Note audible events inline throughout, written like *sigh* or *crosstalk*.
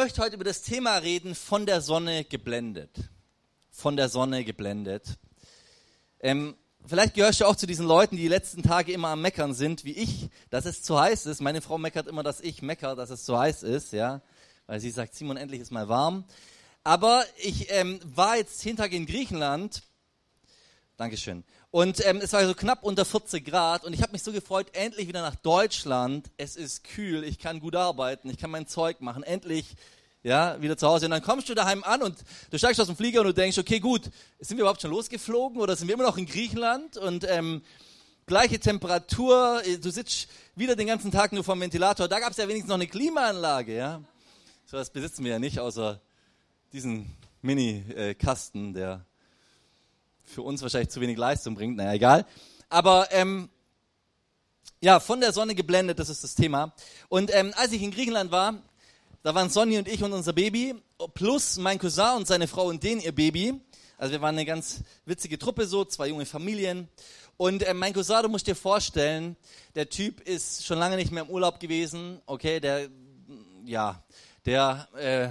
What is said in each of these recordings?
Möchte heute über das Thema reden, von der Sonne geblendet. Von der Sonne geblendet. Ähm, vielleicht gehörst du auch zu diesen Leuten, die die letzten Tage immer am Meckern sind, wie ich, dass es zu heiß ist. Meine Frau meckert immer, dass ich meckere, dass es zu heiß ist, ja, weil sie sagt, Simon, endlich ist mal warm. Aber ich ähm, war jetzt zehn Tage in Griechenland. Dankeschön. Und ähm, es war so knapp unter 40 Grad und ich habe mich so gefreut, endlich wieder nach Deutschland. Es ist kühl, ich kann gut arbeiten, ich kann mein Zeug machen, endlich ja, wieder zu Hause. Und dann kommst du daheim an und du steigst aus dem Flieger und du denkst, okay, gut, sind wir überhaupt schon losgeflogen oder sind wir immer noch in Griechenland? Und ähm, gleiche Temperatur, du sitzt wieder den ganzen Tag nur vom Ventilator. Da gab es ja wenigstens noch eine Klimaanlage, ja. So was besitzen wir ja nicht, außer diesen Mini-Kasten, der für uns wahrscheinlich zu wenig Leistung bringt. Naja, egal. Aber ähm, ja, von der Sonne geblendet, das ist das Thema. Und ähm, als ich in Griechenland war, da waren Sonny und ich und unser Baby, plus mein Cousin und seine Frau und den ihr Baby. Also wir waren eine ganz witzige Truppe so, zwei junge Familien. Und äh, mein Cousin, du musst dir vorstellen, der Typ ist schon lange nicht mehr im Urlaub gewesen. Okay, der, ja, der äh,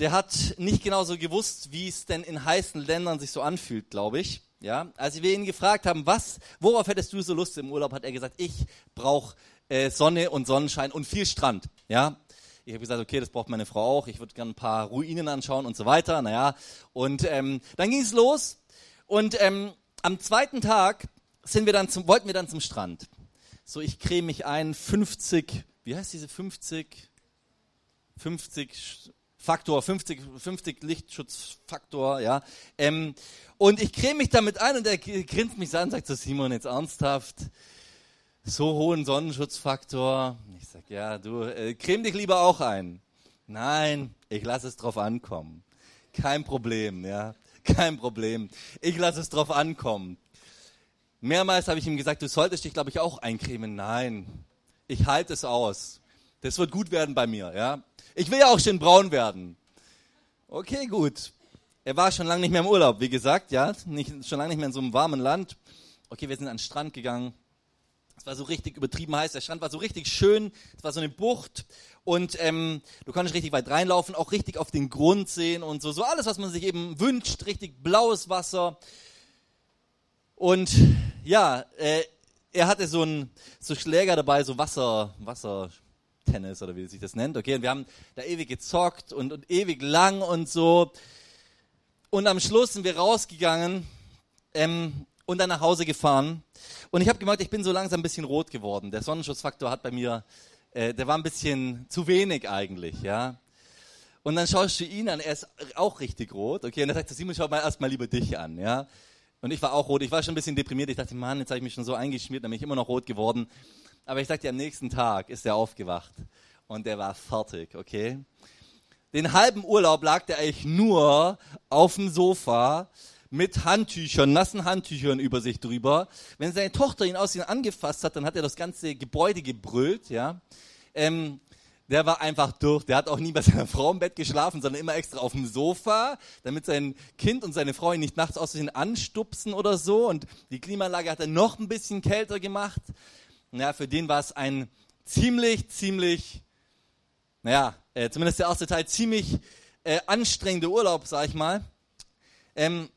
der hat nicht genau so gewusst, wie es denn in heißen Ländern sich so anfühlt, glaube ich. Ja, als wir ihn gefragt haben, was, worauf hättest du so Lust im Urlaub, hat er gesagt, ich brauche äh, Sonne und Sonnenschein und viel Strand. Ja, ich habe gesagt, okay, das braucht meine Frau auch. Ich würde gerne ein paar Ruinen anschauen und so weiter. Naja, und ähm, dann ging es los. Und ähm, am zweiten Tag sind wir dann zum, wollten wir dann zum Strand. So, ich creme mich ein, 50, wie heißt diese 50? 50 Faktor, 50, 50 Lichtschutzfaktor, ja. Ähm, und ich creme mich damit ein und er grinst mich an und sagt so, Simon, jetzt ernsthaft, so hohen Sonnenschutzfaktor. Ich sag, ja, du, äh, creme dich lieber auch ein. Nein, ich lasse es drauf ankommen. Kein Problem, ja. Kein Problem. Ich lasse es drauf ankommen. Mehrmals habe ich ihm gesagt, du solltest dich, glaube ich, auch eincremen. Nein, ich halte es aus. Das wird gut werden bei mir, ja. Ich will ja auch schön braun werden. Okay, gut. Er war schon lange nicht mehr im Urlaub, wie gesagt, ja, nicht, schon lange nicht mehr in so einem warmen Land. Okay, wir sind an den Strand gegangen. Es war so richtig übertrieben heiß. Der Strand war so richtig schön. Es war so eine Bucht und ähm, du konntest richtig weit reinlaufen, auch richtig auf den Grund sehen und so. So alles, was man sich eben wünscht. Richtig blaues Wasser. Und ja, äh, er hatte so einen so Schläger dabei, so Wasser, Wasser, Tennis oder wie sich das nennt. Okay, und wir haben da ewig gezockt und, und ewig lang und so. Und am Schluss sind wir rausgegangen ähm, und dann nach Hause gefahren. Und ich habe gemerkt, ich bin so langsam ein bisschen rot geworden. Der Sonnenschutzfaktor hat bei mir, äh, der war ein bisschen zu wenig eigentlich, ja. Und dann schaust du ihn an, er ist auch richtig rot, okay. Und er sagt, Simon, schau mal erstmal lieber dich an, ja. Und ich war auch rot, ich war schon ein bisschen deprimiert. Ich dachte, Mann, jetzt habe ich mich schon so eingeschmiert, dann bin ich immer noch rot geworden. Aber ich sag dir, am nächsten Tag ist er aufgewacht und der war fertig, okay? Den halben Urlaub lag der eigentlich nur auf dem Sofa mit Handtüchern, nassen Handtüchern über sich drüber. Wenn seine Tochter ihn aus ihn angefasst hat, dann hat er das ganze Gebäude gebrüllt, ja. Ähm, der war einfach durch. Der hat auch nie bei seiner Frau im Bett geschlafen, sondern immer extra auf dem Sofa, damit sein Kind und seine Frau ihn nicht nachts aus anstupsen oder so. Und die Klimaanlage hat er noch ein bisschen kälter gemacht. Ja, für den war es ein ziemlich, ziemlich, naja, äh, zumindest der erste Teil, ziemlich äh, anstrengender Urlaub, sag ich mal. Ähm,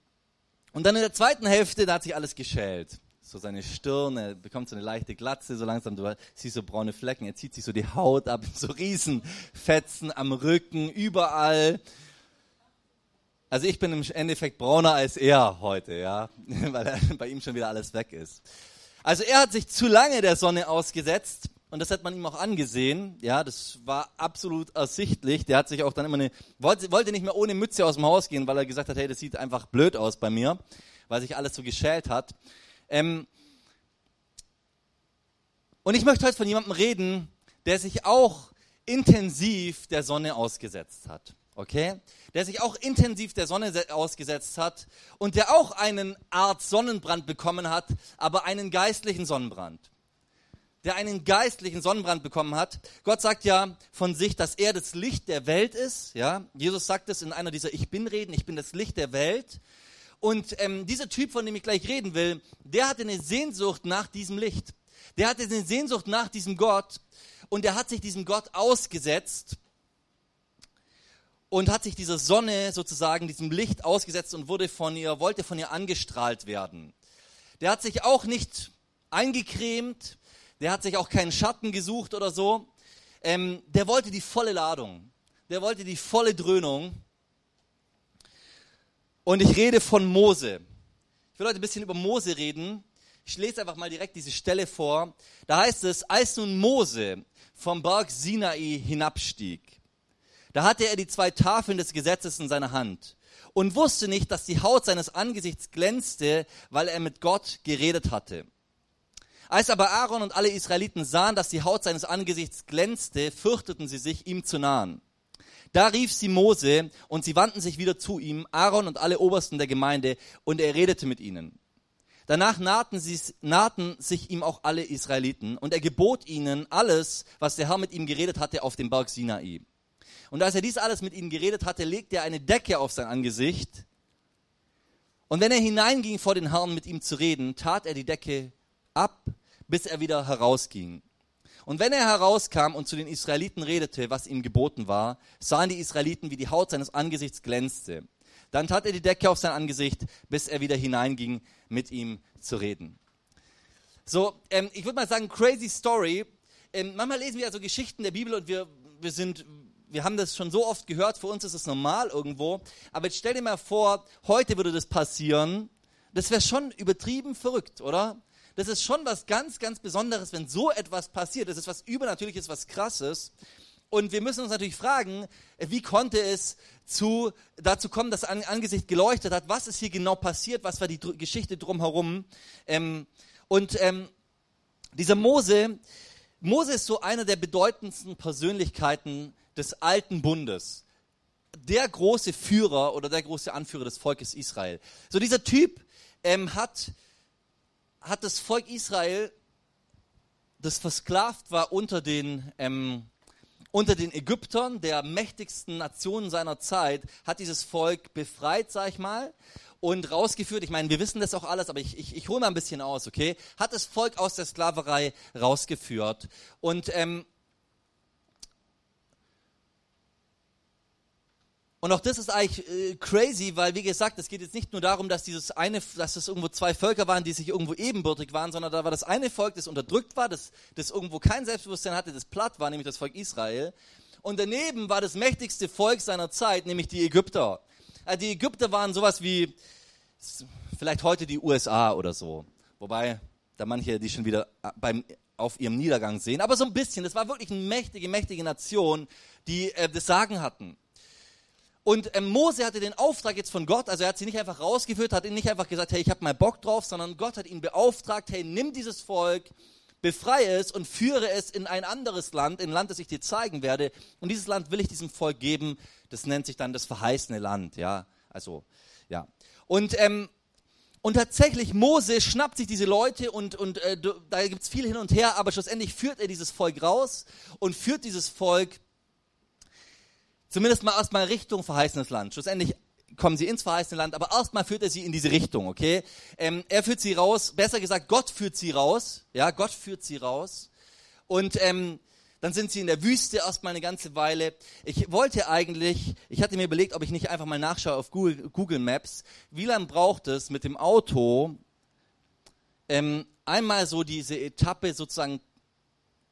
und dann in der zweiten Hälfte, da hat sich alles geschält. So seine Stirn, er bekommt so eine leichte Glatze, so langsam, du siehst so braune Flecken, er zieht sich so die Haut ab, so Riesenfetzen am Rücken, überall. Also ich bin im Endeffekt brauner als er heute, ja, *laughs* weil er, bei ihm schon wieder alles weg ist. Also er hat sich zu lange der Sonne ausgesetzt und das hat man ihm auch angesehen. Ja, das war absolut ersichtlich. Der hat sich auch dann immer eine, wollte, wollte nicht mehr ohne Mütze aus dem Haus gehen, weil er gesagt hat, hey, das sieht einfach blöd aus bei mir, weil sich alles so geschält hat. Ähm und ich möchte heute von jemandem reden, der sich auch intensiv der Sonne ausgesetzt hat okay, der sich auch intensiv der Sonne ausgesetzt hat und der auch einen Art Sonnenbrand bekommen hat, aber einen geistlichen Sonnenbrand. Der einen geistlichen Sonnenbrand bekommen hat. Gott sagt ja von sich, dass er das Licht der Welt ist. Ja, Jesus sagt es in einer dieser Ich bin Reden. Ich bin das Licht der Welt. Und ähm, dieser Typ, von dem ich gleich reden will, der hatte eine Sehnsucht nach diesem Licht. Der hatte eine Sehnsucht nach diesem Gott. und er hat sich diesem Gott ausgesetzt und hat sich dieser Sonne sozusagen, diesem Licht ausgesetzt und wurde von ihr, wollte von ihr angestrahlt werden. Der hat sich auch nicht eingecremt, der hat sich auch keinen Schatten gesucht oder so. Ähm, der wollte die volle Ladung, der wollte die volle Dröhnung. Und ich rede von Mose. Ich will heute ein bisschen über Mose reden. Ich lese einfach mal direkt diese Stelle vor. Da heißt es, als nun Mose vom Berg Sinai hinabstieg, da hatte er die zwei Tafeln des Gesetzes in seiner Hand und wusste nicht, dass die Haut seines Angesichts glänzte, weil er mit Gott geredet hatte. Als aber Aaron und alle Israeliten sahen, dass die Haut seines Angesichts glänzte, fürchteten sie sich, ihm zu nahen. Da rief sie Mose und sie wandten sich wieder zu ihm, Aaron und alle Obersten der Gemeinde, und er redete mit ihnen. Danach nahten, sie, nahten sich ihm auch alle Israeliten und er gebot ihnen alles, was der Herr mit ihm geredet hatte auf dem Berg Sinai. Und als er dies alles mit ihnen geredet hatte, legte er eine Decke auf sein Angesicht. Und wenn er hineinging vor den Herrn mit ihm zu reden, tat er die Decke ab, bis er wieder herausging. Und wenn er herauskam und zu den Israeliten redete, was ihm geboten war, sahen die Israeliten, wie die Haut seines Angesichts glänzte. Dann tat er die Decke auf sein Angesicht, bis er wieder hineinging, mit ihm zu reden. So, ähm, ich würde mal sagen, crazy story. Ähm, manchmal lesen wir ja so Geschichten der Bibel und wir, wir sind, wir haben das schon so oft gehört, für uns ist es normal irgendwo. Aber jetzt stell dir mal vor, heute würde das passieren. Das wäre schon übertrieben verrückt, oder? Das ist schon was ganz, ganz Besonderes, wenn so etwas passiert. Das ist was Übernatürliches, was Krasses. Und wir müssen uns natürlich fragen, wie konnte es zu, dazu kommen, dass ein Angesicht geleuchtet hat? Was ist hier genau passiert? Was war die Geschichte drumherum? Ähm, und ähm, dieser Mose, Mose ist so einer der bedeutendsten Persönlichkeiten des alten Bundes. Der große Führer oder der große Anführer des Volkes Israel. So dieser Typ ähm, hat, hat das Volk Israel, das versklavt war unter den, ähm, unter den Ägyptern, der mächtigsten Nationen seiner Zeit, hat dieses Volk befreit, sag ich mal, und rausgeführt. Ich meine, wir wissen das auch alles, aber ich, ich, ich hole mal ein bisschen aus, okay? Hat das Volk aus der Sklaverei rausgeführt. Und ähm, Und auch das ist eigentlich äh, crazy, weil wie gesagt, es geht jetzt nicht nur darum, dass dieses eine, dass es irgendwo zwei Völker waren, die sich irgendwo ebenbürtig waren, sondern da war das eine Volk, das unterdrückt war, das, das irgendwo kein Selbstbewusstsein hatte, das platt war, nämlich das Volk Israel. Und daneben war das mächtigste Volk seiner Zeit, nämlich die Ägypter. Also die Ägypter waren sowas wie vielleicht heute die USA oder so. Wobei da manche die schon wieder äh, beim, auf ihrem Niedergang sehen. Aber so ein bisschen. Das war wirklich eine mächtige, mächtige Nation, die äh, das Sagen hatten. Und ähm, Mose hatte den Auftrag jetzt von Gott, also er hat sie nicht einfach rausgeführt, hat ihnen nicht einfach gesagt, hey, ich habe mal Bock drauf, sondern Gott hat ihn beauftragt, hey, nimm dieses Volk, befreie es und führe es in ein anderes Land, in ein Land, das ich dir zeigen werde. Und dieses Land will ich diesem Volk geben. Das nennt sich dann das verheißene Land, ja. Also, ja. Und ähm, und tatsächlich, Mose schnappt sich diese Leute und, und äh, da es viel hin und her, aber schlussendlich führt er dieses Volk raus und führt dieses Volk zumindest mal erstmal Richtung verheißenes Land. Schlussendlich kommen sie ins verheißene Land, aber erstmal führt er sie in diese Richtung, okay? Ähm, er führt sie raus, besser gesagt, Gott führt sie raus, ja, Gott führt sie raus. Und ähm, dann sind sie in der Wüste erstmal eine ganze Weile. Ich wollte eigentlich, ich hatte mir überlegt, ob ich nicht einfach mal nachschaue auf Google, Google Maps, wie lange braucht es mit dem Auto, ähm, einmal so diese Etappe sozusagen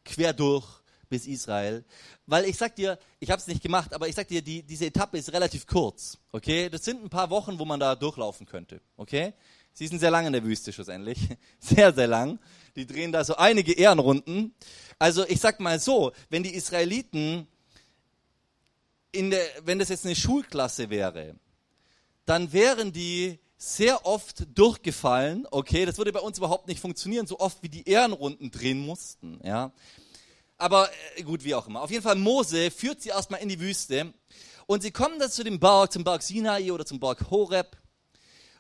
quer durch bis Israel. Weil ich sag dir, ich habe es nicht gemacht, aber ich sag dir, die, diese Etappe ist relativ kurz. Okay, das sind ein paar Wochen, wo man da durchlaufen könnte. Okay, sie sind sehr lang in der Wüste schlussendlich, *laughs* sehr sehr lang. Die drehen da so einige Ehrenrunden. Also ich sag mal so, wenn die Israeliten in der, wenn das jetzt eine Schulklasse wäre, dann wären die sehr oft durchgefallen. Okay, das würde bei uns überhaupt nicht funktionieren, so oft wie die Ehrenrunden drehen mussten. Ja, aber äh, gut, wie auch immer. Auf jeden Fall, Mose führt sie erstmal in die Wüste und sie kommen dann zu dem Berg, zum Berg Sinai oder zum Berg Horeb.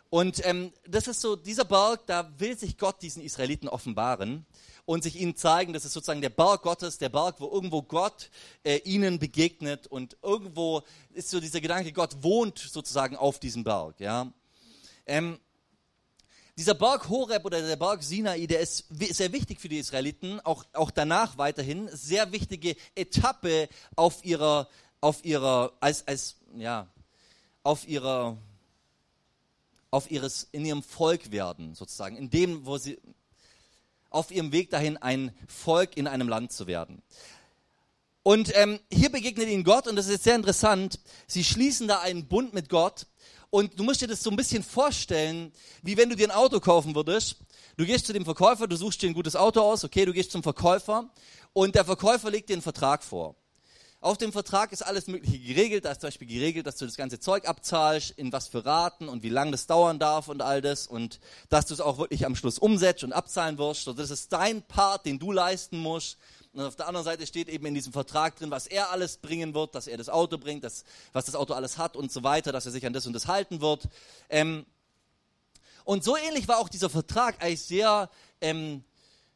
Und ähm, das ist so, dieser Berg, da will sich Gott diesen Israeliten offenbaren und sich ihnen zeigen, das ist sozusagen der Berg Gottes, der Berg, wo irgendwo Gott äh, ihnen begegnet und irgendwo ist so dieser Gedanke, Gott wohnt sozusagen auf diesem Berg. Ja. Ähm, dieser Berg Horeb oder der Berg Sinai, der ist sehr wichtig für die Israeliten, auch, auch danach weiterhin, sehr wichtige Etappe auf ihrer, auf ihrer, als, als, ja, auf ihrer, auf ihres, in ihrem Volk werden, sozusagen, in dem, wo sie, auf ihrem Weg dahin, ein Volk in einem Land zu werden. Und ähm, hier begegnet ihnen Gott und das ist sehr interessant. Sie schließen da einen Bund mit Gott und du musst dir das so ein bisschen vorstellen, wie wenn du dir ein Auto kaufen würdest. Du gehst zu dem Verkäufer, du suchst dir ein gutes Auto aus, okay, du gehst zum Verkäufer und der Verkäufer legt dir einen Vertrag vor. Auf dem Vertrag ist alles Mögliche geregelt. Da ist zum Beispiel geregelt, dass du das ganze Zeug abzahlst, in was für Raten und wie lange das dauern darf und all das. Und dass du es auch wirklich am Schluss umsetzt und abzahlen wirst. Und das ist dein Part, den du leisten musst. Und auf der anderen Seite steht eben in diesem Vertrag drin, was er alles bringen wird, dass er das Auto bringt, dass, was das Auto alles hat und so weiter, dass er sich an das und das halten wird. Ähm, und so ähnlich war auch dieser Vertrag eigentlich sehr ähm,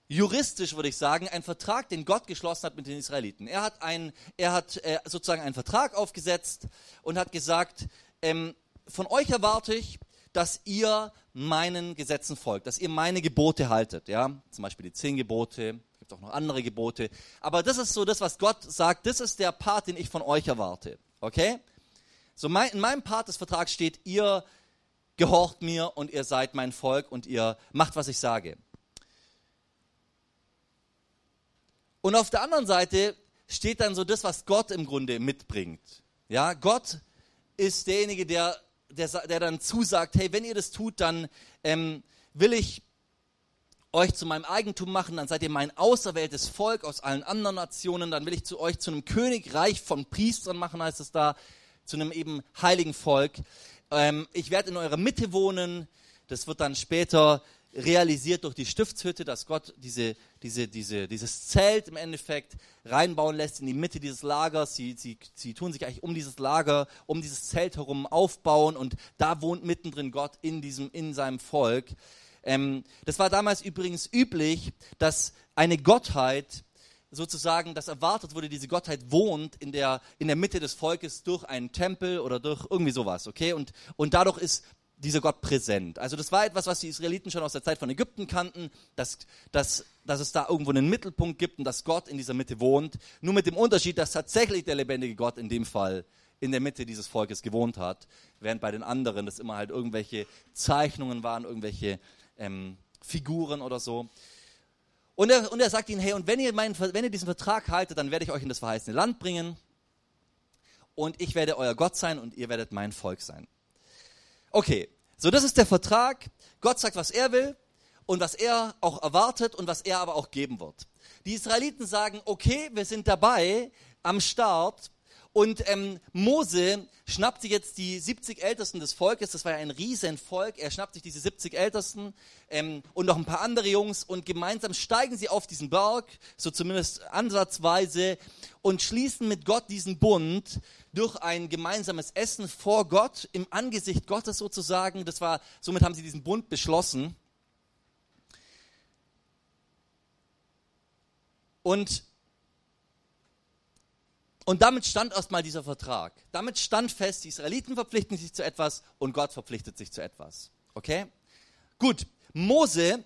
juristisch, würde ich sagen, ein Vertrag, den Gott geschlossen hat mit den Israeliten. Er hat, ein, er hat äh, sozusagen einen Vertrag aufgesetzt und hat gesagt, ähm, von euch erwarte ich, dass ihr meinen Gesetzen folgt, dass ihr meine Gebote haltet. Ja? Zum Beispiel die zehn Gebote, gibt auch noch andere Gebote. Aber das ist so das, was Gott sagt, das ist der Part, den ich von euch erwarte. Okay? So mein, in meinem Part des Vertrags steht, ihr gehorcht mir und ihr seid mein Volk und ihr macht, was ich sage. Und auf der anderen Seite steht dann so das, was Gott im Grunde mitbringt. Ja, Gott ist derjenige, der, der, der dann zusagt, hey, wenn ihr das tut, dann ähm, will ich euch zu meinem Eigentum machen, dann seid ihr mein auserwähltes Volk aus allen anderen Nationen, dann will ich zu euch zu einem Königreich von Priestern machen, heißt es da, zu einem eben heiligen Volk. Ähm, ich werde in eurer Mitte wohnen, das wird dann später realisiert durch die Stiftshütte, dass Gott diese, diese, diese, dieses Zelt im Endeffekt reinbauen lässt in die Mitte dieses Lagers. Sie, sie, sie tun sich eigentlich um dieses Lager, um dieses Zelt herum aufbauen und da wohnt mittendrin Gott in, diesem, in seinem Volk. Ähm, das war damals übrigens üblich, dass eine Gottheit sozusagen, dass erwartet wurde, diese Gottheit wohnt in der, in der Mitte des Volkes durch einen Tempel oder durch irgendwie sowas, okay? Und, und dadurch ist dieser Gott präsent. Also das war etwas, was die Israeliten schon aus der Zeit von Ägypten kannten, dass, dass, dass es da irgendwo einen Mittelpunkt gibt und dass Gott in dieser Mitte wohnt. Nur mit dem Unterschied, dass tatsächlich der lebendige Gott in dem Fall in der Mitte dieses Volkes gewohnt hat, während bei den anderen das immer halt irgendwelche Zeichnungen waren, irgendwelche ähm, Figuren oder so. Und er, und er sagt ihnen, hey, und wenn ihr, meinen, wenn ihr diesen Vertrag haltet, dann werde ich euch in das verheißene Land bringen und ich werde euer Gott sein und ihr werdet mein Volk sein. Okay, so das ist der Vertrag. Gott sagt, was er will und was er auch erwartet und was er aber auch geben wird. Die Israeliten sagen, okay, wir sind dabei am Start und ähm, Mose schnappt sich jetzt die 70 Ältesten des Volkes, das war ja ein Riesenvolk, er schnappt sich diese 70 Ältesten ähm, und noch ein paar andere Jungs und gemeinsam steigen sie auf diesen Berg, so zumindest ansatzweise, und schließen mit Gott diesen Bund durch ein gemeinsames Essen vor Gott, im Angesicht Gottes sozusagen. Das war, somit haben sie diesen Bund beschlossen. Und und damit stand erstmal dieser Vertrag. Damit stand fest, die Israeliten verpflichten sich zu etwas und Gott verpflichtet sich zu etwas. Okay? Gut. Mose,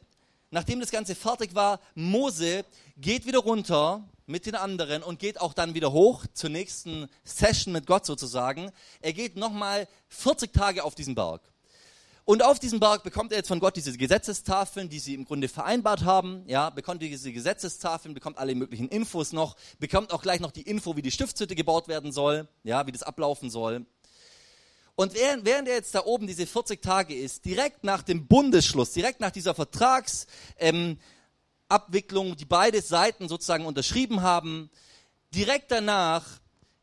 nachdem das Ganze fertig war, Mose geht wieder runter mit den anderen und geht auch dann wieder hoch zur nächsten Session mit Gott sozusagen. Er geht nochmal 40 Tage auf diesen Berg. Und auf diesem Berg bekommt er jetzt von Gott diese Gesetzestafeln, die sie im Grunde vereinbart haben. Ja, bekommt diese Gesetzestafeln, bekommt alle möglichen Infos noch, bekommt auch gleich noch die Info, wie die Stiftshütte gebaut werden soll, ja, wie das ablaufen soll. Und während, während er jetzt da oben diese 40 Tage ist, direkt nach dem Bundesschluss, direkt nach dieser Vertragsabwicklung, ähm, die beide Seiten sozusagen unterschrieben haben, direkt danach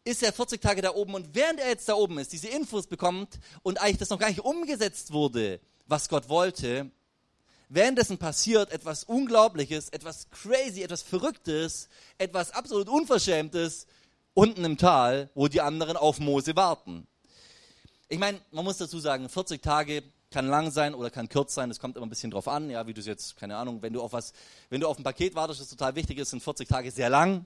ist er 40 Tage da oben und während er jetzt da oben ist, diese Infos bekommt und eigentlich das noch gar nicht umgesetzt wurde, was Gott wollte, währenddessen passiert etwas Unglaubliches, etwas crazy, etwas Verrücktes, etwas absolut Unverschämtes unten im Tal, wo die anderen auf Mose warten. Ich meine, man muss dazu sagen, 40 Tage kann lang sein oder kann kurz sein, das kommt immer ein bisschen drauf an, ja, wie du es jetzt, keine Ahnung, wenn du auf was, wenn du auf ein Paket wartest, das total wichtig ist, sind 40 Tage sehr lang.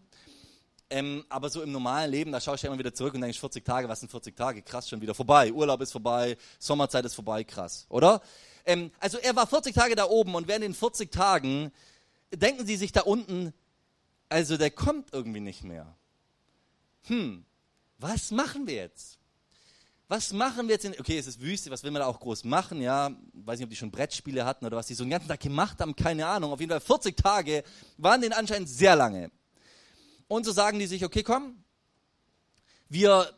Ähm, aber so im normalen Leben, da schaue ich ja immer wieder zurück und denke, 40 Tage, was sind 40 Tage? Krass, schon wieder vorbei. Urlaub ist vorbei, Sommerzeit ist vorbei, krass, oder? Ähm, also er war 40 Tage da oben und während den 40 Tagen denken sie sich da unten, also der kommt irgendwie nicht mehr. Hm, was machen wir jetzt? Was machen wir jetzt? In, okay, es ist Wüste, was will man da auch groß machen? Ja, weiß nicht, ob die schon Brettspiele hatten oder was die so den ganzen Tag gemacht haben, keine Ahnung. Auf jeden Fall 40 Tage waren denen anscheinend sehr lange. Und so sagen die sich, okay, komm, wir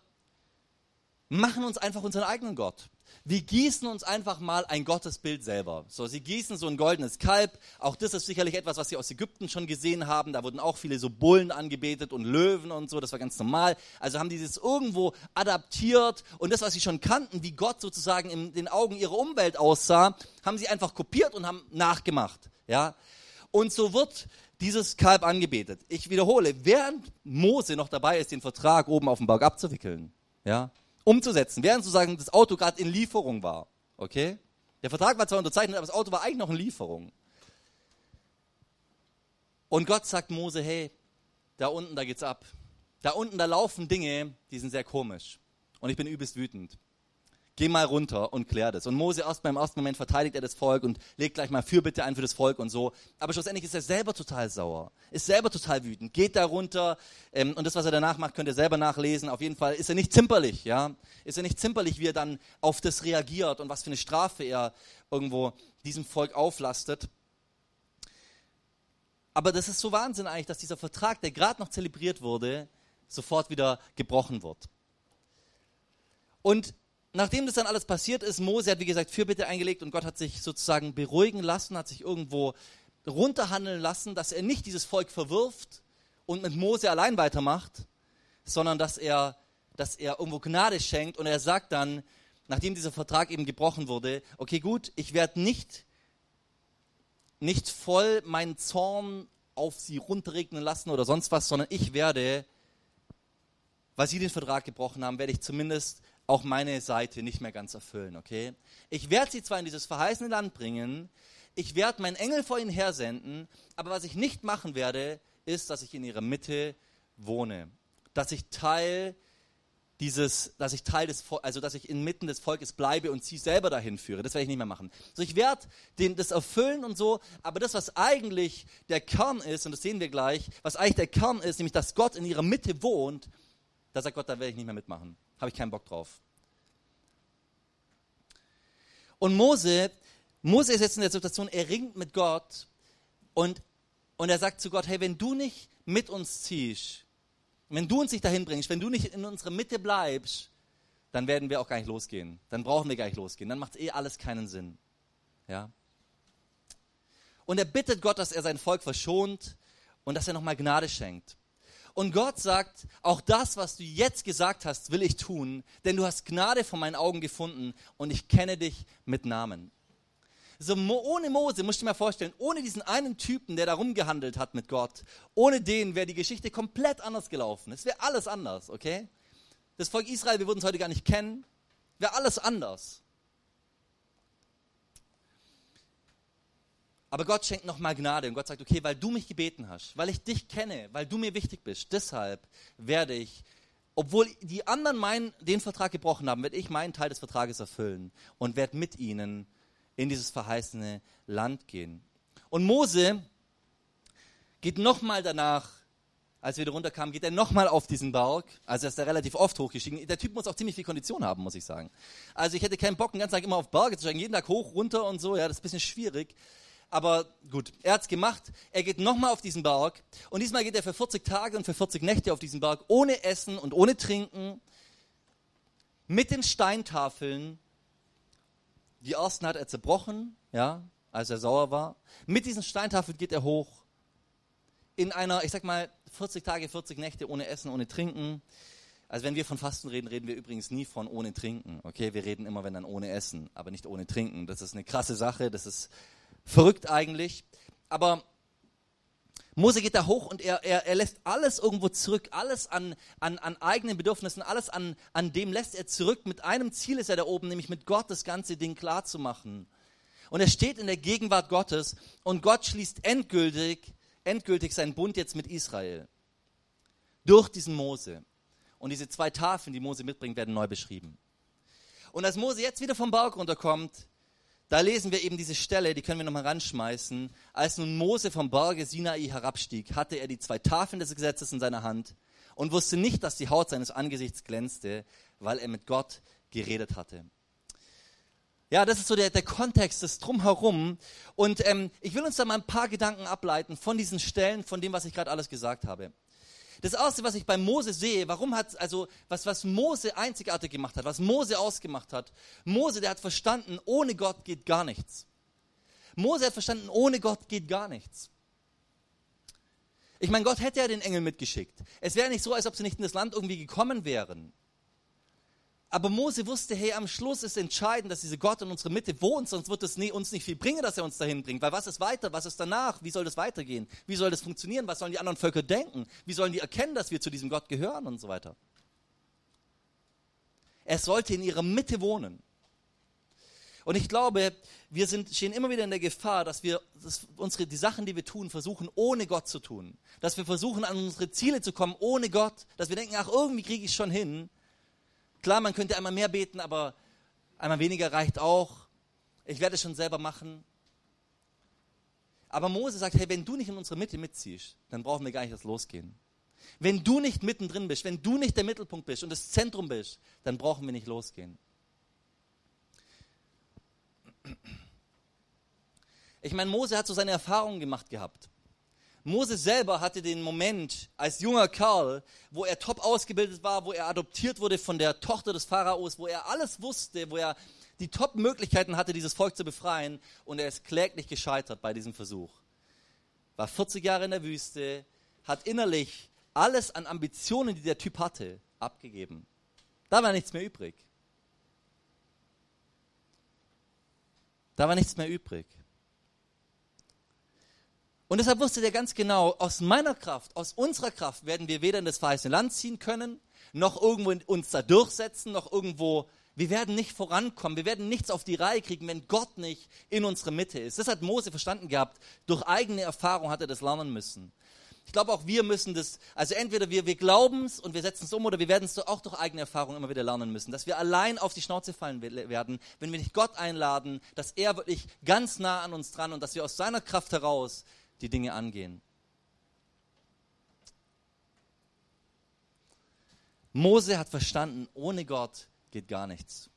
machen uns einfach unseren eigenen Gott wir gießen uns einfach mal ein Gottesbild selber. So, sie gießen so ein goldenes Kalb. Auch das ist sicherlich etwas, was sie aus Ägypten schon gesehen haben. Da wurden auch viele so Bullen angebetet und Löwen und so. Das war ganz normal. Also haben die das irgendwo adaptiert und das, was sie schon kannten, wie Gott sozusagen in den Augen ihrer Umwelt aussah, haben sie einfach kopiert und haben nachgemacht. Ja. Und so wird dieses Kalb angebetet. Ich wiederhole, während Mose noch dabei ist, den Vertrag oben auf dem Berg abzuwickeln, ja, umzusetzen, während sozusagen das Auto gerade in Lieferung war. Okay? Der Vertrag war zwar unterzeichnet, aber das Auto war eigentlich noch in Lieferung. Und Gott sagt Mose, hey, da unten, da geht's ab. Da unten, da laufen Dinge, die sind sehr komisch. Und ich bin übelst wütend geh mal runter und klär das. Und Mose erst beim ersten Moment verteidigt er das Volk und legt gleich mal Fürbitte ein für das Volk und so. Aber schlussendlich ist er selber total sauer, ist selber total wütend, geht da runter ähm, und das, was er danach macht, könnt ihr selber nachlesen. Auf jeden Fall ist er nicht zimperlich, ja. Ist er nicht zimperlich, wie er dann auf das reagiert und was für eine Strafe er irgendwo diesem Volk auflastet. Aber das ist so Wahnsinn eigentlich, dass dieser Vertrag, der gerade noch zelebriert wurde, sofort wieder gebrochen wird. Und nachdem das dann alles passiert ist, Mose hat wie gesagt Fürbitte eingelegt und Gott hat sich sozusagen beruhigen lassen, hat sich irgendwo runterhandeln lassen, dass er nicht dieses Volk verwirft und mit Mose allein weitermacht, sondern dass er, dass er irgendwo Gnade schenkt. Und er sagt dann, nachdem dieser Vertrag eben gebrochen wurde, okay gut, ich werde nicht, nicht voll meinen Zorn auf sie runterregnen lassen oder sonst was, sondern ich werde, weil sie den Vertrag gebrochen haben, werde ich zumindest auch meine Seite nicht mehr ganz erfüllen, okay? Ich werde sie zwar in dieses verheißene Land bringen, ich werde meinen Engel vor ihnen hersenden, aber was ich nicht machen werde, ist, dass ich in ihrer Mitte wohne, dass ich Teil dieses, dass ich Teil des, also dass ich inmitten des Volkes bleibe und sie selber dahin führe. Das werde ich nicht mehr machen. Also ich werde das erfüllen und so, aber das, was eigentlich der Kern ist, und das sehen wir gleich, was eigentlich der Kern ist, nämlich, dass Gott in ihrer Mitte wohnt, da sagt Gott, da werde ich nicht mehr mitmachen habe ich keinen Bock drauf. Und Mose, Mose ist jetzt in der Situation, er ringt mit Gott und, und er sagt zu Gott, hey, wenn du nicht mit uns ziehst, wenn du uns nicht dahin bringst, wenn du nicht in unserer Mitte bleibst, dann werden wir auch gar nicht losgehen. Dann brauchen wir gar nicht losgehen. Dann macht eh alles keinen Sinn. Ja? Und er bittet Gott, dass er sein Volk verschont und dass er nochmal Gnade schenkt. Und Gott sagt, auch das, was du jetzt gesagt hast, will ich tun, denn du hast Gnade vor meinen Augen gefunden und ich kenne dich mit Namen. So ohne Mose, musst du dir mal vorstellen, ohne diesen einen Typen, der da rumgehandelt hat mit Gott, ohne den wäre die Geschichte komplett anders gelaufen. Es wäre alles anders, okay? Das Volk Israel, wir würden es heute gar nicht kennen, wäre alles anders. Aber Gott schenkt nochmal Gnade und Gott sagt, okay, weil du mich gebeten hast, weil ich dich kenne, weil du mir wichtig bist, deshalb werde ich, obwohl die anderen meinen, den Vertrag gebrochen haben, werde ich meinen Teil des Vertrages erfüllen und werde mit ihnen in dieses verheißene Land gehen. Und Mose geht nochmal danach, als wir wieder runterkamen, geht er nochmal auf diesen Berg. Also er ist da relativ oft hochgestiegen. Der Typ muss auch ziemlich viel Kondition haben, muss ich sagen. Also ich hätte keinen Bock, den ganzen Tag immer auf Berge zu steigen, jeden Tag hoch, runter und so. Ja, das ist ein bisschen schwierig. Aber gut, er hat es gemacht. Er geht nochmal auf diesen Berg. Und diesmal geht er für 40 Tage und für 40 Nächte auf diesen Berg, ohne Essen und ohne Trinken, mit den Steintafeln. Die ersten hat er zerbrochen, ja, als er sauer war. Mit diesen Steintafeln geht er hoch. In einer, ich sag mal, 40 Tage, 40 Nächte ohne Essen, ohne Trinken. Also wenn wir von Fasten reden, reden wir übrigens nie von ohne Trinken. Okay, wir reden immer, wenn dann ohne Essen, aber nicht ohne Trinken. Das ist eine krasse Sache. Das ist Verrückt eigentlich. Aber Mose geht da hoch und er, er, er lässt alles irgendwo zurück, alles an, an, an eigenen Bedürfnissen, alles an, an dem lässt er zurück. Mit einem Ziel ist er da oben, nämlich mit Gott das ganze Ding klar zu machen. Und er steht in der Gegenwart Gottes und Gott schließt endgültig, endgültig seinen Bund jetzt mit Israel. Durch diesen Mose. Und diese zwei Tafeln, die Mose mitbringt, werden neu beschrieben. Und als Mose jetzt wieder vom Berg runterkommt, da lesen wir eben diese Stelle, die können wir nochmal ranschmeißen. Als nun Mose vom Berge Sinai herabstieg, hatte er die zwei Tafeln des Gesetzes in seiner Hand und wusste nicht, dass die Haut seines Angesichts glänzte, weil er mit Gott geredet hatte. Ja, das ist so der, der Kontext, das Drumherum. Und ähm, ich will uns da mal ein paar Gedanken ableiten von diesen Stellen, von dem, was ich gerade alles gesagt habe. Das erste, was ich bei Mose sehe, warum hat, also, was, was Mose einzigartig gemacht hat, was Mose ausgemacht hat. Mose, der hat verstanden, ohne Gott geht gar nichts. Mose hat verstanden, ohne Gott geht gar nichts. Ich meine, Gott hätte ja den Engel mitgeschickt. Es wäre nicht so, als ob sie nicht in das Land irgendwie gekommen wären. Aber Mose wusste, hey, am Schluss ist entscheidend, dass dieser Gott in unserer Mitte wohnt, sonst wird es uns nicht viel bringen, dass er uns dahin bringt. Weil was ist weiter? Was ist danach? Wie soll das weitergehen? Wie soll das funktionieren? Was sollen die anderen Völker denken? Wie sollen die erkennen, dass wir zu diesem Gott gehören und so weiter? Er sollte in ihrer Mitte wohnen. Und ich glaube, wir sind, stehen immer wieder in der Gefahr, dass wir dass unsere, die Sachen, die wir tun, versuchen, ohne Gott zu tun. Dass wir versuchen, an unsere Ziele zu kommen, ohne Gott. Dass wir denken, ach, irgendwie kriege ich es schon hin. Klar, man könnte einmal mehr beten, aber einmal weniger reicht auch. Ich werde es schon selber machen. Aber Mose sagt, hey, wenn du nicht in unsere Mitte mitziehst, dann brauchen wir gar nicht erst losgehen. Wenn du nicht mittendrin bist, wenn du nicht der Mittelpunkt bist und das Zentrum bist, dann brauchen wir nicht losgehen. Ich meine, Mose hat so seine Erfahrungen gemacht gehabt. Mose selber hatte den Moment als junger Kerl, wo er top ausgebildet war, wo er adoptiert wurde von der Tochter des Pharaos, wo er alles wusste, wo er die Top-Möglichkeiten hatte, dieses Volk zu befreien und er ist kläglich gescheitert bei diesem Versuch. War 40 Jahre in der Wüste, hat innerlich alles an Ambitionen, die der Typ hatte, abgegeben. Da war nichts mehr übrig. Da war nichts mehr übrig. Und deshalb wusste der ganz genau, aus meiner Kraft, aus unserer Kraft werden wir weder in das verheißene Land ziehen können, noch irgendwo uns da durchsetzen, noch irgendwo, wir werden nicht vorankommen, wir werden nichts auf die Reihe kriegen, wenn Gott nicht in unserer Mitte ist. Das hat Mose verstanden gehabt. Durch eigene Erfahrung hat er das lernen müssen. Ich glaube, auch wir müssen das, also entweder wir, wir glauben es und wir setzen es um oder wir werden es auch durch eigene Erfahrung immer wieder lernen müssen. Dass wir allein auf die Schnauze fallen werden, wenn wir nicht Gott einladen, dass er wirklich ganz nah an uns dran und dass wir aus seiner Kraft heraus die Dinge angehen. Mose hat verstanden, ohne Gott geht gar nichts.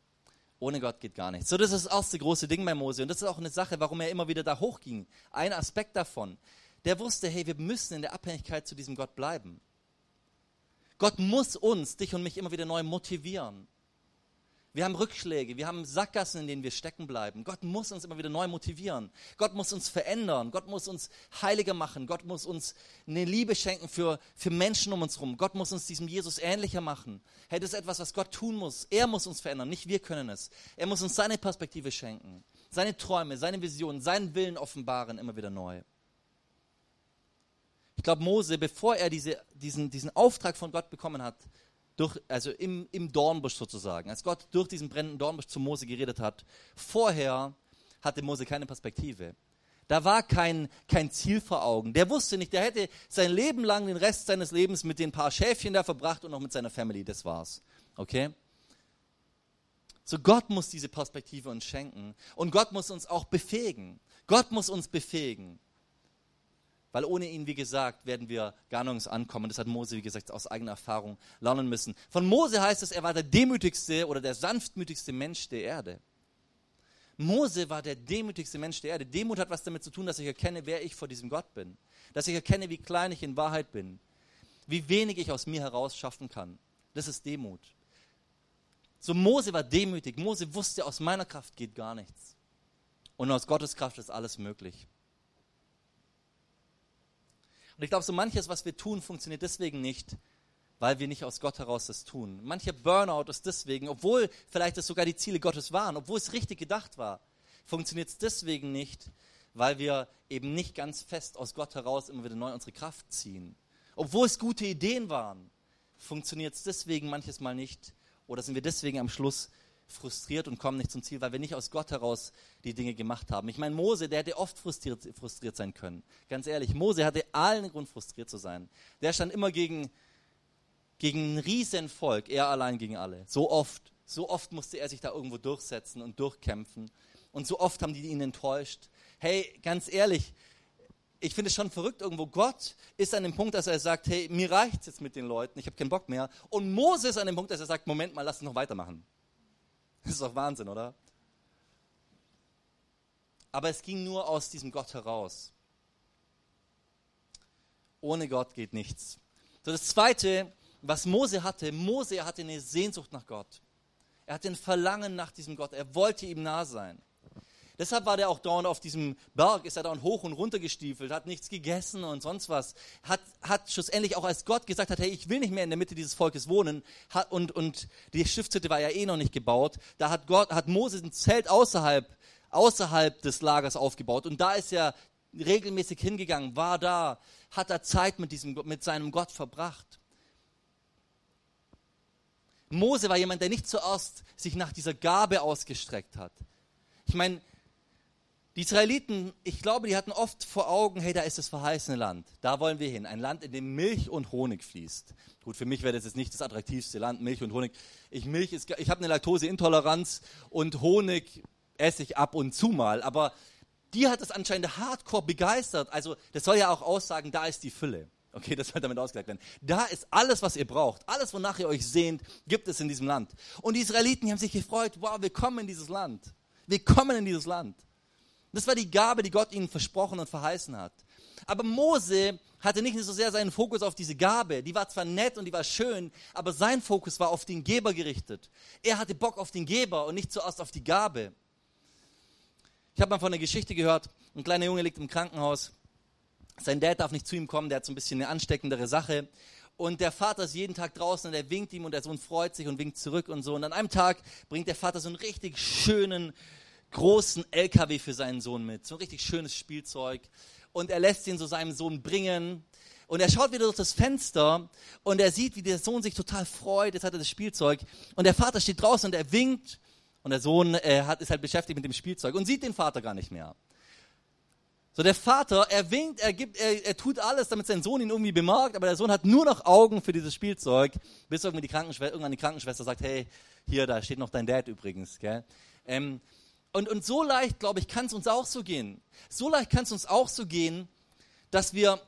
Ohne Gott geht gar nichts. So, das ist das erste große Ding bei Mose. Und das ist auch eine Sache, warum er immer wieder da hochging. Ein Aspekt davon. Der wusste, hey, wir müssen in der Abhängigkeit zu diesem Gott bleiben. Gott muss uns, dich und mich immer wieder neu motivieren. Wir haben Rückschläge, wir haben Sackgassen, in denen wir stecken bleiben. Gott muss uns immer wieder neu motivieren. Gott muss uns verändern. Gott muss uns heiliger machen. Gott muss uns eine Liebe schenken für, für Menschen um uns herum. Gott muss uns diesem Jesus ähnlicher machen. Hey, das ist etwas, was Gott tun muss. Er muss uns verändern, nicht wir können es. Er muss uns seine Perspektive schenken, seine Träume, seine Visionen, seinen Willen offenbaren, immer wieder neu. Ich glaube, Mose, bevor er diese, diesen, diesen Auftrag von Gott bekommen hat, durch, also im, im Dornbusch sozusagen, als Gott durch diesen brennenden Dornbusch zu Mose geredet hat, vorher hatte Mose keine Perspektive. Da war kein, kein Ziel vor Augen. Der wusste nicht, der hätte sein Leben lang den Rest seines Lebens mit den paar Schäfchen da verbracht und noch mit seiner Family. Das war's. Okay? So Gott muss diese Perspektive uns schenken und Gott muss uns auch befähigen. Gott muss uns befähigen. Weil ohne ihn, wie gesagt, werden wir gar nirgends ankommen. Das hat Mose, wie gesagt, aus eigener Erfahrung lernen müssen. Von Mose heißt es, er war der demütigste oder der sanftmütigste Mensch der Erde. Mose war der demütigste Mensch der Erde. Demut hat was damit zu tun, dass ich erkenne, wer ich vor diesem Gott bin. Dass ich erkenne, wie klein ich in Wahrheit bin. Wie wenig ich aus mir heraus schaffen kann. Das ist Demut. So Mose war demütig. Mose wusste, aus meiner Kraft geht gar nichts. Und aus Gottes Kraft ist alles möglich. Und ich glaube, so manches, was wir tun, funktioniert deswegen nicht, weil wir nicht aus Gott heraus das tun. Mancher Burnout ist deswegen, obwohl vielleicht es sogar die Ziele Gottes waren, obwohl es richtig gedacht war, funktioniert es deswegen nicht, weil wir eben nicht ganz fest aus Gott heraus immer wieder neu unsere Kraft ziehen. Obwohl es gute Ideen waren, funktioniert es deswegen manches Mal nicht oder sind wir deswegen am Schluss frustriert und kommen nicht zum Ziel, weil wir nicht aus Gott heraus die Dinge gemacht haben. Ich meine, Mose, der hätte oft frustriert, frustriert sein können. Ganz ehrlich, Mose hatte allen Grund, frustriert zu sein. Der stand immer gegen, gegen ein Riesenvolk, er allein gegen alle. So oft. So oft musste er sich da irgendwo durchsetzen und durchkämpfen. Und so oft haben die ihn enttäuscht. Hey, ganz ehrlich, ich finde es schon verrückt irgendwo. Gott ist an dem Punkt, dass er sagt, hey, mir reicht es jetzt mit den Leuten, ich habe keinen Bock mehr. Und Mose ist an dem Punkt, dass er sagt, Moment mal, lass uns noch weitermachen. Das ist doch Wahnsinn, oder? Aber es ging nur aus diesem Gott heraus. Ohne Gott geht nichts. So, das Zweite, was Mose hatte, Mose hatte eine Sehnsucht nach Gott. Er hatte ein Verlangen nach diesem Gott. Er wollte ihm nah sein. Deshalb war der auch dauernd auf diesem Berg, ist er dauernd hoch und runter gestiefelt, hat nichts gegessen und sonst was. Hat, hat schlussendlich auch als Gott gesagt hat, hey, ich will nicht mehr in der Mitte dieses Volkes wohnen, hat, und, und die Stiftshütte war ja eh noch nicht gebaut, da hat Gott, hat Moses ein Zelt außerhalb, außerhalb des Lagers aufgebaut und da ist er regelmäßig hingegangen, war da, hat er Zeit mit diesem, mit seinem Gott verbracht. Mose war jemand, der nicht zuerst sich nach dieser Gabe ausgestreckt hat. Ich meine, die Israeliten, ich glaube, die hatten oft vor Augen, hey, da ist das verheißene Land. Da wollen wir hin. Ein Land, in dem Milch und Honig fließt. Gut, für mich wäre das jetzt nicht das attraktivste Land, Milch und Honig. Ich, ich habe eine Laktoseintoleranz und Honig esse ich ab und zu mal. Aber die hat das anscheinend hardcore begeistert. Also, das soll ja auch aussagen, da ist die Fülle. Okay, das soll damit ausgesagt werden. Da ist alles, was ihr braucht. Alles, wonach ihr euch sehnt, gibt es in diesem Land. Und die Israeliten die haben sich gefreut, wow, wir kommen in dieses Land. Wir kommen in dieses Land. Das war die Gabe, die Gott ihnen versprochen und verheißen hat. Aber Mose hatte nicht so sehr seinen Fokus auf diese Gabe. Die war zwar nett und die war schön, aber sein Fokus war auf den Geber gerichtet. Er hatte Bock auf den Geber und nicht zuerst auf die Gabe. Ich habe mal von einer Geschichte gehört, ein kleiner Junge liegt im Krankenhaus. Sein Dad darf nicht zu ihm kommen, der hat so ein bisschen eine ansteckendere Sache. Und der Vater ist jeden Tag draußen und er winkt ihm und der Sohn freut sich und winkt zurück und so. Und an einem Tag bringt der Vater so einen richtig schönen, großen LKW für seinen Sohn mit. So ein richtig schönes Spielzeug. Und er lässt ihn so seinem Sohn bringen. Und er schaut wieder durch das Fenster und er sieht, wie der Sohn sich total freut. Jetzt hat er das Spielzeug. Und der Vater steht draußen und er winkt. Und der Sohn äh, hat, ist halt beschäftigt mit dem Spielzeug und sieht den Vater gar nicht mehr. So, der Vater, er winkt, er gibt, er, er tut alles, damit sein Sohn ihn irgendwie bemerkt, aber der Sohn hat nur noch Augen für dieses Spielzeug, bis irgendwie die Krankenschwester, irgendwann die Krankenschwester sagt, hey, hier, da steht noch dein Dad übrigens, gell? Ähm, und, und so leicht, glaube ich, kann es uns auch so gehen. So leicht kann es uns auch so gehen, dass wir,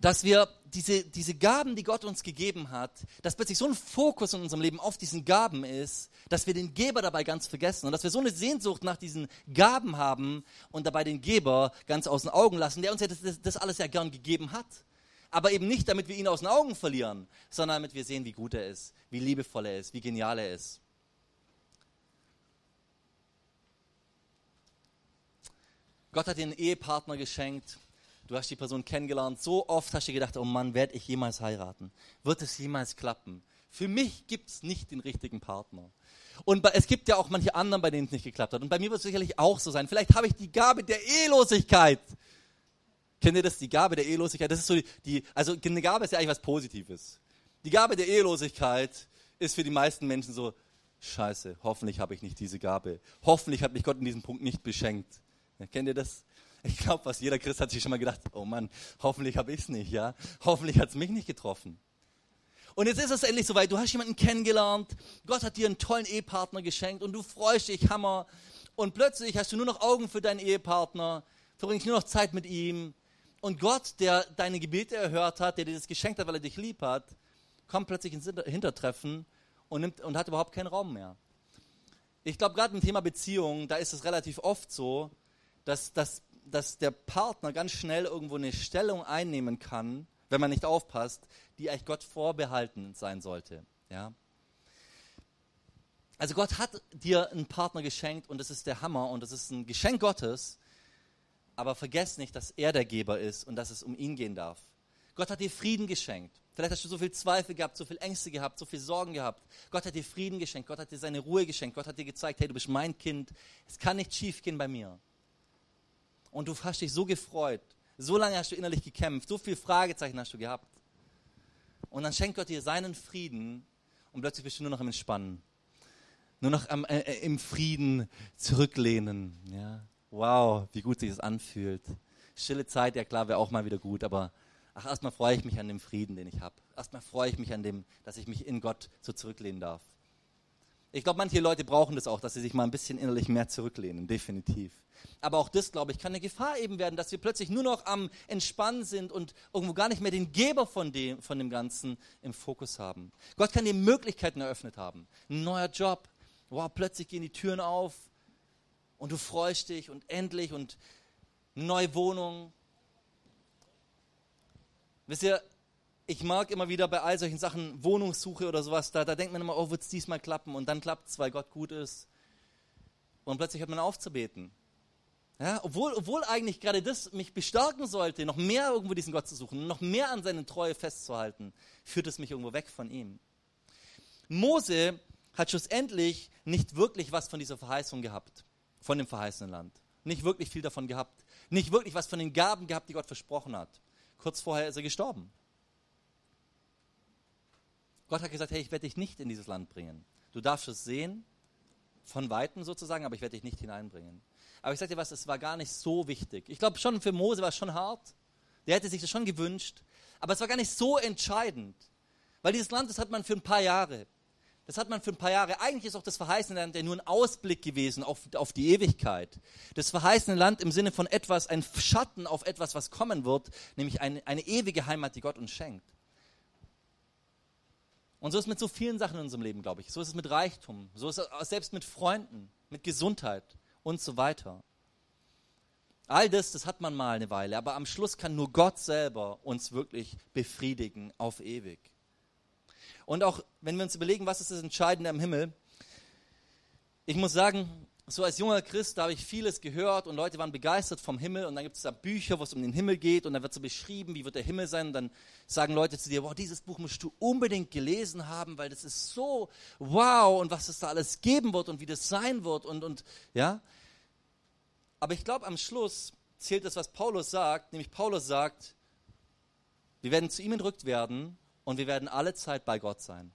dass wir diese, diese Gaben, die Gott uns gegeben hat, dass plötzlich so ein Fokus in unserem Leben auf diesen Gaben ist, dass wir den Geber dabei ganz vergessen und dass wir so eine Sehnsucht nach diesen Gaben haben und dabei den Geber ganz aus den Augen lassen, der uns ja das, das alles ja gern gegeben hat. Aber eben nicht, damit wir ihn aus den Augen verlieren, sondern damit wir sehen, wie gut er ist, wie liebevoll er ist, wie genial er ist. Gott hat dir einen Ehepartner geschenkt. Du hast die Person kennengelernt. So oft hast du gedacht, oh Mann, werde ich jemals heiraten? Wird es jemals klappen? Für mich gibt es nicht den richtigen Partner. Und es gibt ja auch manche anderen, bei denen es nicht geklappt hat. Und bei mir wird es sicherlich auch so sein. Vielleicht habe ich die Gabe der Ehelosigkeit. Kennt ihr das, die Gabe der Ehelosigkeit? Das ist so die, die, also eine Gabe ist ja eigentlich was Positives. Die Gabe der Ehelosigkeit ist für die meisten Menschen so, scheiße, hoffentlich habe ich nicht diese Gabe. Hoffentlich hat mich Gott in diesem Punkt nicht beschenkt. Kennt ihr das? Ich glaube, was jeder Christ hat sich schon mal gedacht, oh Mann, hoffentlich habe ich es nicht, ja? Hoffentlich hat es mich nicht getroffen. Und jetzt ist es endlich soweit, du hast jemanden kennengelernt, Gott hat dir einen tollen Ehepartner geschenkt und du freust dich, Hammer. Und plötzlich hast du nur noch Augen für deinen Ehepartner, verbringst nur noch Zeit mit ihm. Und Gott, der deine Gebete erhört hat, der dir das geschenkt hat, weil er dich lieb hat, kommt plötzlich ins Hintertreffen und, nimmt, und hat überhaupt keinen Raum mehr. Ich glaube, gerade im Thema Beziehung, da ist es relativ oft so, dass, dass, dass der Partner ganz schnell irgendwo eine Stellung einnehmen kann, wenn man nicht aufpasst, die eigentlich Gott vorbehalten sein sollte. Ja? Also Gott hat dir einen Partner geschenkt und das ist der Hammer und das ist ein Geschenk Gottes, aber vergesst nicht, dass er der Geber ist und dass es um ihn gehen darf. Gott hat dir Frieden geschenkt. Vielleicht hast du so viel Zweifel gehabt, so viel Ängste gehabt, so viel Sorgen gehabt. Gott hat dir Frieden geschenkt. Gott hat dir seine Ruhe geschenkt. Gott hat dir gezeigt, hey, du bist mein Kind. Es kann nicht schief gehen bei mir und du hast dich so gefreut. So lange hast du innerlich gekämpft, so viele Fragezeichen hast du gehabt. Und dann schenkt Gott dir seinen Frieden und plötzlich bist du nur noch im Entspannen. Nur noch am, äh, äh, im Frieden zurücklehnen. Ja? Wow, wie gut sich das anfühlt. Stille Zeit, ja klar, wäre auch mal wieder gut, aber ach, erstmal freue ich mich an dem Frieden, den ich habe. Erstmal freue ich mich an dem, dass ich mich in Gott so zurücklehnen darf. Ich glaube, manche Leute brauchen das auch, dass sie sich mal ein bisschen innerlich mehr zurücklehnen, definitiv. Aber auch das, glaube ich, kann eine Gefahr eben werden, dass wir plötzlich nur noch am Entspannen sind und irgendwo gar nicht mehr den Geber von dem, von dem Ganzen im Fokus haben. Gott kann dir Möglichkeiten eröffnet haben. Ein neuer Job. Wow, plötzlich gehen die Türen auf und du freust dich und endlich und eine neue Wohnung. Wisst ihr, ich mag immer wieder bei all solchen Sachen Wohnungssuche oder sowas, da, da denkt man immer, oh, wird es diesmal klappen? Und dann klappt es, weil Gott gut ist. Und plötzlich hört man auf zu beten. Ja, obwohl, obwohl eigentlich gerade das mich bestärken sollte, noch mehr irgendwo diesen Gott zu suchen, noch mehr an seine Treue festzuhalten, führt es mich irgendwo weg von ihm. Mose hat schlussendlich nicht wirklich was von dieser Verheißung gehabt, von dem verheißenen Land. Nicht wirklich viel davon gehabt. Nicht wirklich was von den Gaben gehabt, die Gott versprochen hat. Kurz vorher ist er gestorben. Gott hat gesagt, hey, ich werde dich nicht in dieses Land bringen. Du darfst es sehen, von Weitem sozusagen, aber ich werde dich nicht hineinbringen. Aber ich sage dir was, es war gar nicht so wichtig. Ich glaube schon, für Mose war es schon hart. Der hätte sich das schon gewünscht. Aber es war gar nicht so entscheidend. Weil dieses Land, das hat man für ein paar Jahre. Das hat man für ein paar Jahre. Eigentlich ist auch das verheißene Land ja nur ein Ausblick gewesen auf, auf die Ewigkeit. Das verheißene Land im Sinne von etwas, ein Schatten auf etwas, was kommen wird, nämlich eine, eine ewige Heimat, die Gott uns schenkt. Und so ist es mit so vielen Sachen in unserem Leben, glaube ich. So ist es mit Reichtum, so ist es selbst mit Freunden, mit Gesundheit und so weiter. All das, das hat man mal eine Weile, aber am Schluss kann nur Gott selber uns wirklich befriedigen auf ewig. Und auch wenn wir uns überlegen, was ist das Entscheidende am Himmel, ich muss sagen, so als junger Christ, da habe ich vieles gehört und Leute waren begeistert vom Himmel und dann gibt es da Bücher, wo es um den Himmel geht und dann wird so beschrieben, wie wird der Himmel sein und dann sagen Leute zu dir, wow, dieses Buch musst du unbedingt gelesen haben, weil das ist so wow und was es da alles geben wird und wie das sein wird und, und ja. Aber ich glaube, am Schluss zählt das, was Paulus sagt, nämlich Paulus sagt, wir werden zu ihm entrückt werden und wir werden alle Zeit bei Gott sein.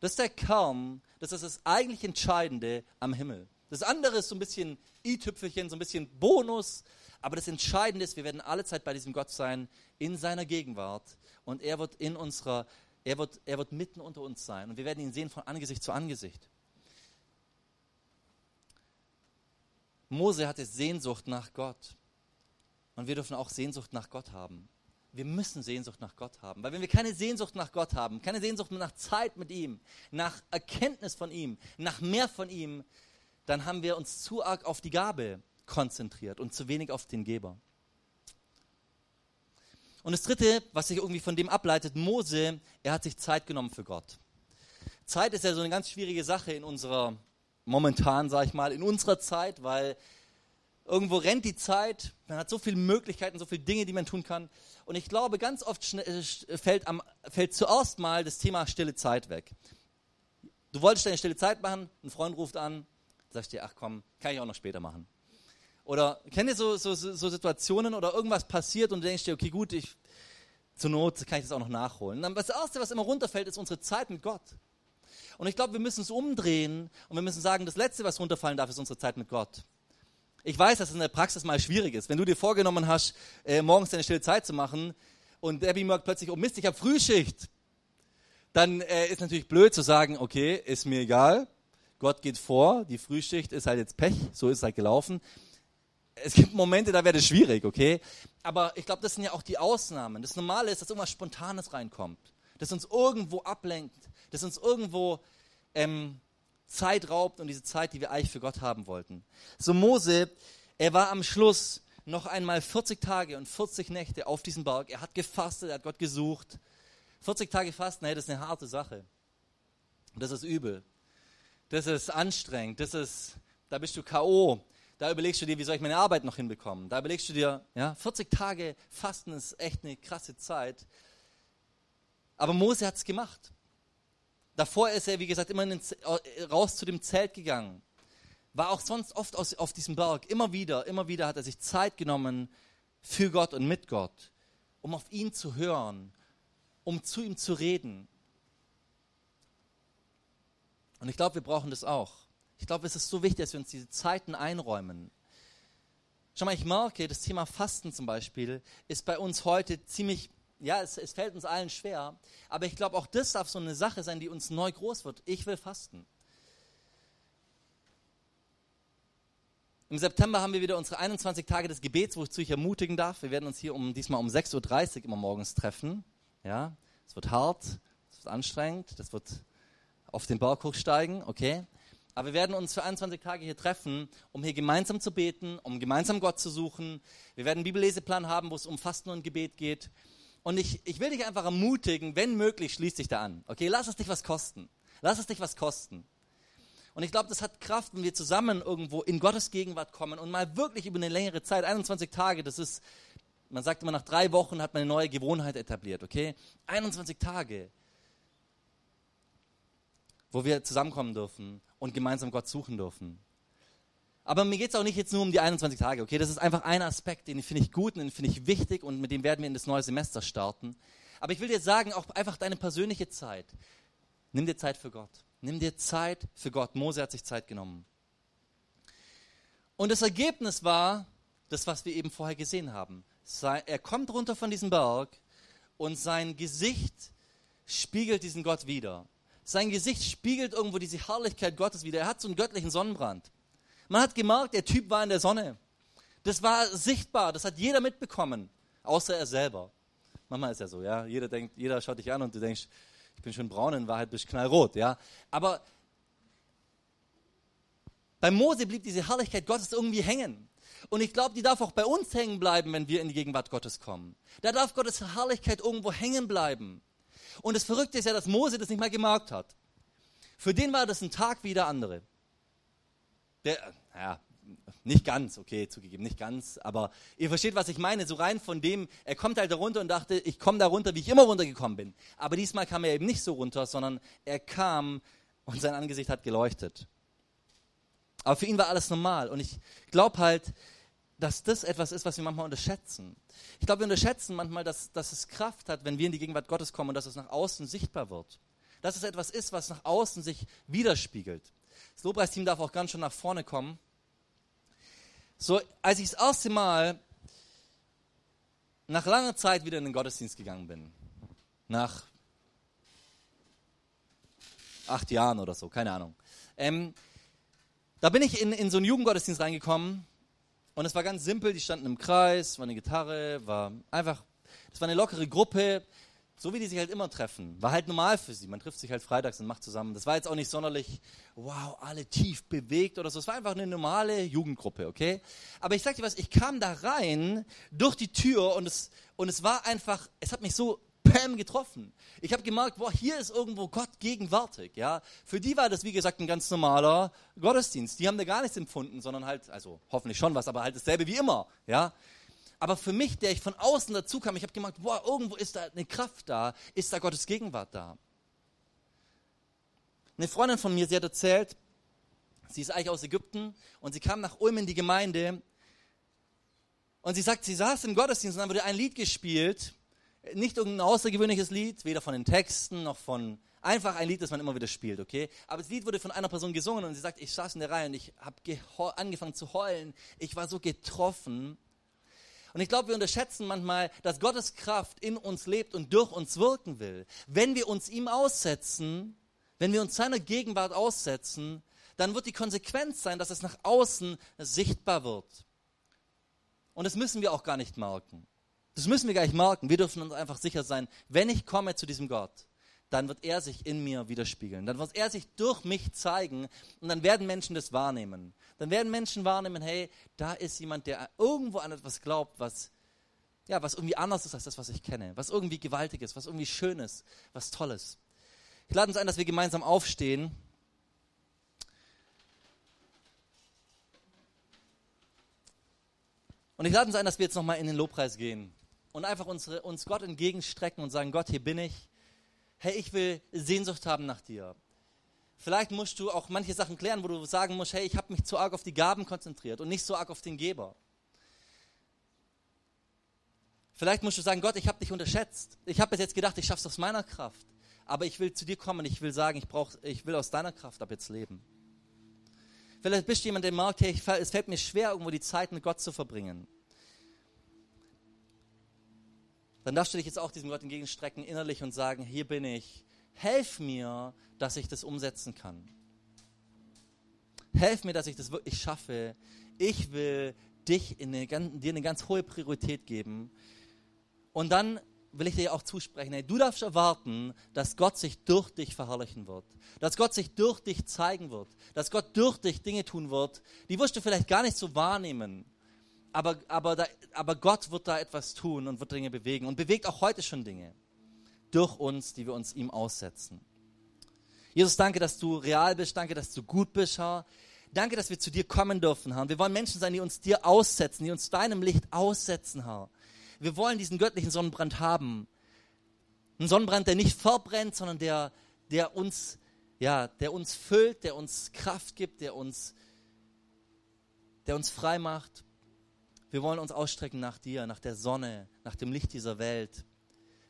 Das ist der Kern, das ist das eigentlich Entscheidende am Himmel. Das andere ist so ein bisschen i-Tüpfelchen, so ein bisschen Bonus. Aber das Entscheidende ist, wir werden alle Zeit bei diesem Gott sein, in seiner Gegenwart. Und er wird in unserer, er wird, er wird mitten unter uns sein. Und wir werden ihn sehen von Angesicht zu Angesicht. Mose hatte Sehnsucht nach Gott. Und wir dürfen auch Sehnsucht nach Gott haben. Wir müssen Sehnsucht nach Gott haben. Weil wenn wir keine Sehnsucht nach Gott haben, keine Sehnsucht nach Zeit mit ihm, nach Erkenntnis von ihm, nach mehr von ihm, dann haben wir uns zu arg auf die Gabe konzentriert und zu wenig auf den Geber. Und das Dritte, was sich irgendwie von dem ableitet, Mose, er hat sich Zeit genommen für Gott. Zeit ist ja so eine ganz schwierige Sache in unserer, momentan sage ich mal, in unserer Zeit, weil irgendwo rennt die Zeit, man hat so viele Möglichkeiten, so viele Dinge, die man tun kann. Und ich glaube, ganz oft äh, fällt, am, fällt zuerst mal das Thema stille Zeit weg. Du wolltest deine stille Zeit machen, ein Freund ruft an, sagst dir, ach komm, kann ich auch noch später machen. Oder kennt ihr so, so, so Situationen oder irgendwas passiert und du denkst dir, okay, gut, ich, zur Not kann ich das auch noch nachholen. Und das Erste, was immer runterfällt, ist unsere Zeit mit Gott. Und ich glaube, wir müssen es umdrehen und wir müssen sagen, das Letzte, was runterfallen darf, ist unsere Zeit mit Gott. Ich weiß, dass es in der Praxis mal schwierig ist. Wenn du dir vorgenommen hast, äh, morgens deine stille Zeit zu machen und Debbie merkt plötzlich, oh Mist, ich habe Frühschicht, dann äh, ist natürlich blöd zu sagen, okay, ist mir egal, Gott geht vor, die Frühschicht ist halt jetzt Pech, so ist es halt gelaufen. Es gibt Momente, da wäre das schwierig, okay? Aber ich glaube, das sind ja auch die Ausnahmen. Das Normale ist, dass irgendwas Spontanes reinkommt, das uns irgendwo ablenkt, das uns irgendwo ähm, Zeit raubt und diese Zeit, die wir eigentlich für Gott haben wollten. So Mose, er war am Schluss noch einmal 40 Tage und 40 Nächte auf diesem Berg. Er hat gefastet, er hat Gott gesucht. 40 Tage Fasten, hey, das ist eine harte Sache. Das ist übel das ist anstrengend, das ist, da bist du K.O., da überlegst du dir, wie soll ich meine Arbeit noch hinbekommen. Da überlegst du dir, ja, 40 Tage Fasten ist echt eine krasse Zeit. Aber Mose hat es gemacht. Davor ist er, wie gesagt, immer raus zu dem Zelt gegangen. War auch sonst oft aus, auf diesem Berg. Immer wieder, immer wieder hat er sich Zeit genommen für Gott und mit Gott, um auf ihn zu hören, um zu ihm zu reden. Und ich glaube, wir brauchen das auch. Ich glaube, es ist so wichtig, dass wir uns diese Zeiten einräumen. Schau mal, ich merke, das Thema Fasten zum Beispiel ist bei uns heute ziemlich, ja, es, es fällt uns allen schwer, aber ich glaube, auch das darf so eine Sache sein, die uns neu groß wird. Ich will fasten. Im September haben wir wieder unsere 21 Tage des Gebets, wozu ich ermutigen darf. Wir werden uns hier um, diesmal um 6.30 Uhr immer morgens treffen. Ja, es wird hart, es wird anstrengend, das wird auf den Berg hochsteigen, okay? Aber wir werden uns für 21 Tage hier treffen, um hier gemeinsam zu beten, um gemeinsam Gott zu suchen. Wir werden einen Bibelleseplan haben, wo es um Fasten und Gebet geht. Und ich, ich will dich einfach ermutigen, wenn möglich, schließ dich da an. Okay, lass es dich was kosten. Lass es dich was kosten. Und ich glaube, das hat Kraft, wenn wir zusammen irgendwo in Gottes Gegenwart kommen und mal wirklich über eine längere Zeit, 21 Tage, das ist, man sagt immer, nach drei Wochen hat man eine neue Gewohnheit etabliert, okay? 21 Tage, wo wir zusammenkommen dürfen und gemeinsam Gott suchen dürfen. Aber mir geht es auch nicht jetzt nur um die 21 Tage, okay? Das ist einfach ein Aspekt, den finde ich gut und den finde ich wichtig und mit dem werden wir in das neue Semester starten. Aber ich will dir sagen, auch einfach deine persönliche Zeit. Nimm dir Zeit für Gott. Nimm dir Zeit für Gott. Mose hat sich Zeit genommen. Und das Ergebnis war das, was wir eben vorher gesehen haben. Er kommt runter von diesem Berg und sein Gesicht spiegelt diesen Gott wieder. Sein Gesicht spiegelt irgendwo diese Herrlichkeit Gottes wieder. Er hat so einen göttlichen Sonnenbrand. Man hat gemerkt, der Typ war in der Sonne. Das war sichtbar, das hat jeder mitbekommen, außer er selber. Manchmal ist ja so, ja. Jeder denkt, jeder schaut dich an und du denkst, ich bin schon braun, in Wahrheit bist du knallrot, ja. Aber bei Mose blieb diese Herrlichkeit Gottes irgendwie hängen. Und ich glaube, die darf auch bei uns hängen bleiben, wenn wir in die Gegenwart Gottes kommen. Da darf Gottes Herrlichkeit irgendwo hängen bleiben. Und das Verrückte ist ja, dass Mose das nicht mal gemerkt hat. Für den war das ein Tag wie der andere. Der, ja, nicht ganz, okay, zugegeben, nicht ganz, aber ihr versteht, was ich meine. So rein von dem, er kommt halt da runter und dachte, ich komme da runter, wie ich immer runtergekommen bin. Aber diesmal kam er eben nicht so runter, sondern er kam und sein Angesicht hat geleuchtet. Aber für ihn war alles normal. Und ich glaube halt, dass das etwas ist, was wir manchmal unterschätzen. Ich glaube, wir unterschätzen manchmal, dass, dass es Kraft hat, wenn wir in die Gegenwart Gottes kommen und dass es nach außen sichtbar wird. Dass es etwas ist, was nach außen sich widerspiegelt. Das Lobpreisteam darf auch ganz schön nach vorne kommen. So, als ich das erste Mal nach langer Zeit wieder in den Gottesdienst gegangen bin, nach acht Jahren oder so, keine Ahnung, ähm, da bin ich in, in so einen Jugendgottesdienst reingekommen und es war ganz simpel, die standen im Kreis, war eine Gitarre, war einfach, es war eine lockere Gruppe, so wie die sich halt immer treffen. War halt normal für sie. Man trifft sich halt freitags und macht zusammen. Das war jetzt auch nicht sonderlich, wow, alle tief bewegt oder so. Es war einfach eine normale Jugendgruppe, okay? Aber ich sag dir was, ich kam da rein durch die Tür und es, und es war einfach, es hat mich so Pam getroffen. Ich habe gemerkt, boah, hier ist irgendwo Gott gegenwärtig. Ja, für die war das wie gesagt ein ganz normaler Gottesdienst. Die haben da gar nichts empfunden, sondern halt, also hoffentlich schon was, aber halt dasselbe wie immer. Ja, aber für mich, der ich von außen dazu kam, ich habe gemerkt, boah, irgendwo ist da eine Kraft da, ist da Gottes Gegenwart da. Eine Freundin von mir, sie hat erzählt, sie ist eigentlich aus Ägypten und sie kam nach Ulm in die Gemeinde und sie sagt, sie saß im Gottesdienst und dann wurde ein Lied gespielt, nicht irgendein außergewöhnliches Lied, weder von den Texten noch von einfach ein Lied, das man immer wieder spielt, okay? Aber das Lied wurde von einer Person gesungen und sie sagt, ich saß in der Reihe und ich habe angefangen zu heulen. Ich war so getroffen und ich glaube, wir unterschätzen manchmal, dass Gottes Kraft in uns lebt und durch uns wirken will. Wenn wir uns ihm aussetzen, wenn wir uns seiner Gegenwart aussetzen, dann wird die Konsequenz sein, dass es nach außen sichtbar wird. Und das müssen wir auch gar nicht merken. Das müssen wir gar nicht merken. Wir dürfen uns einfach sicher sein, wenn ich komme zu diesem Gott, dann wird er sich in mir widerspiegeln. Dann wird er sich durch mich zeigen und dann werden Menschen das wahrnehmen. Dann werden Menschen wahrnehmen, hey, da ist jemand, der irgendwo an etwas glaubt, was, ja, was irgendwie anders ist als das, was ich kenne, was irgendwie gewaltig ist, was irgendwie schön ist, was Tolles. Ich lade uns ein, dass wir gemeinsam aufstehen. Und ich lade uns ein, dass wir jetzt nochmal in den Lobpreis gehen und einfach unsere, uns Gott entgegenstrecken und sagen, Gott, hier bin ich hey, ich will Sehnsucht haben nach dir. Vielleicht musst du auch manche Sachen klären, wo du sagen musst, hey, ich habe mich zu arg auf die Gaben konzentriert und nicht so arg auf den Geber. Vielleicht musst du sagen, Gott, ich habe dich unterschätzt. Ich habe jetzt gedacht, ich schaffe es aus meiner Kraft. Aber ich will zu dir kommen, ich will sagen, ich, brauch, ich will aus deiner Kraft ab jetzt leben. Vielleicht bist du jemand, der merkt, hey, es fällt mir schwer, irgendwo die Zeit mit Gott zu verbringen. Dann darfst du dich jetzt auch diesem Gott entgegenstrecken innerlich und sagen, hier bin ich, helf mir, dass ich das umsetzen kann. Helf mir, dass ich das wirklich schaffe, ich will dich in eine, dir eine ganz hohe Priorität geben. Und dann will ich dir auch zusprechen, hey, du darfst erwarten, dass Gott sich durch dich verherrlichen wird. Dass Gott sich durch dich zeigen wird. Dass Gott durch dich Dinge tun wird, die wirst du vielleicht gar nicht so wahrnehmen. Aber, aber, da, aber Gott wird da etwas tun und wird Dinge bewegen und bewegt auch heute schon Dinge durch uns, die wir uns ihm aussetzen. Jesus, danke, dass du real bist. Danke, dass du gut bist, Herr. Danke, dass wir zu dir kommen dürfen, Herr. Wir wollen Menschen sein, die uns dir aussetzen, die uns deinem Licht aussetzen, Herr. Wir wollen diesen göttlichen Sonnenbrand haben. Ein Sonnenbrand, der nicht verbrennt, sondern der, der uns, ja, der uns füllt, der uns Kraft gibt, der uns, der uns frei macht. Wir wollen uns ausstrecken nach dir, nach der Sonne, nach dem Licht dieser Welt.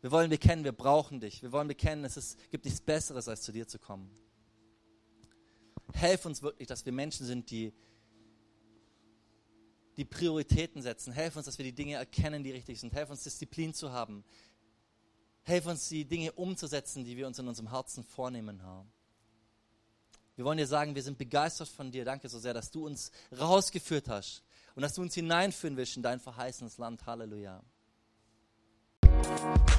Wir wollen bekennen, wir brauchen dich. Wir wollen bekennen, es ist, gibt nichts Besseres, als zu dir zu kommen. Helf uns wirklich, dass wir Menschen sind, die die Prioritäten setzen. Helf uns, dass wir die Dinge erkennen, die richtig sind. Helf uns, Disziplin zu haben. Helf uns, die Dinge umzusetzen, die wir uns in unserem Herzen vornehmen haben. Wir wollen dir sagen, wir sind begeistert von dir. Danke so sehr, dass du uns rausgeführt hast und dass du uns hineinführen willst in dein verheißenes Land. Halleluja. Musik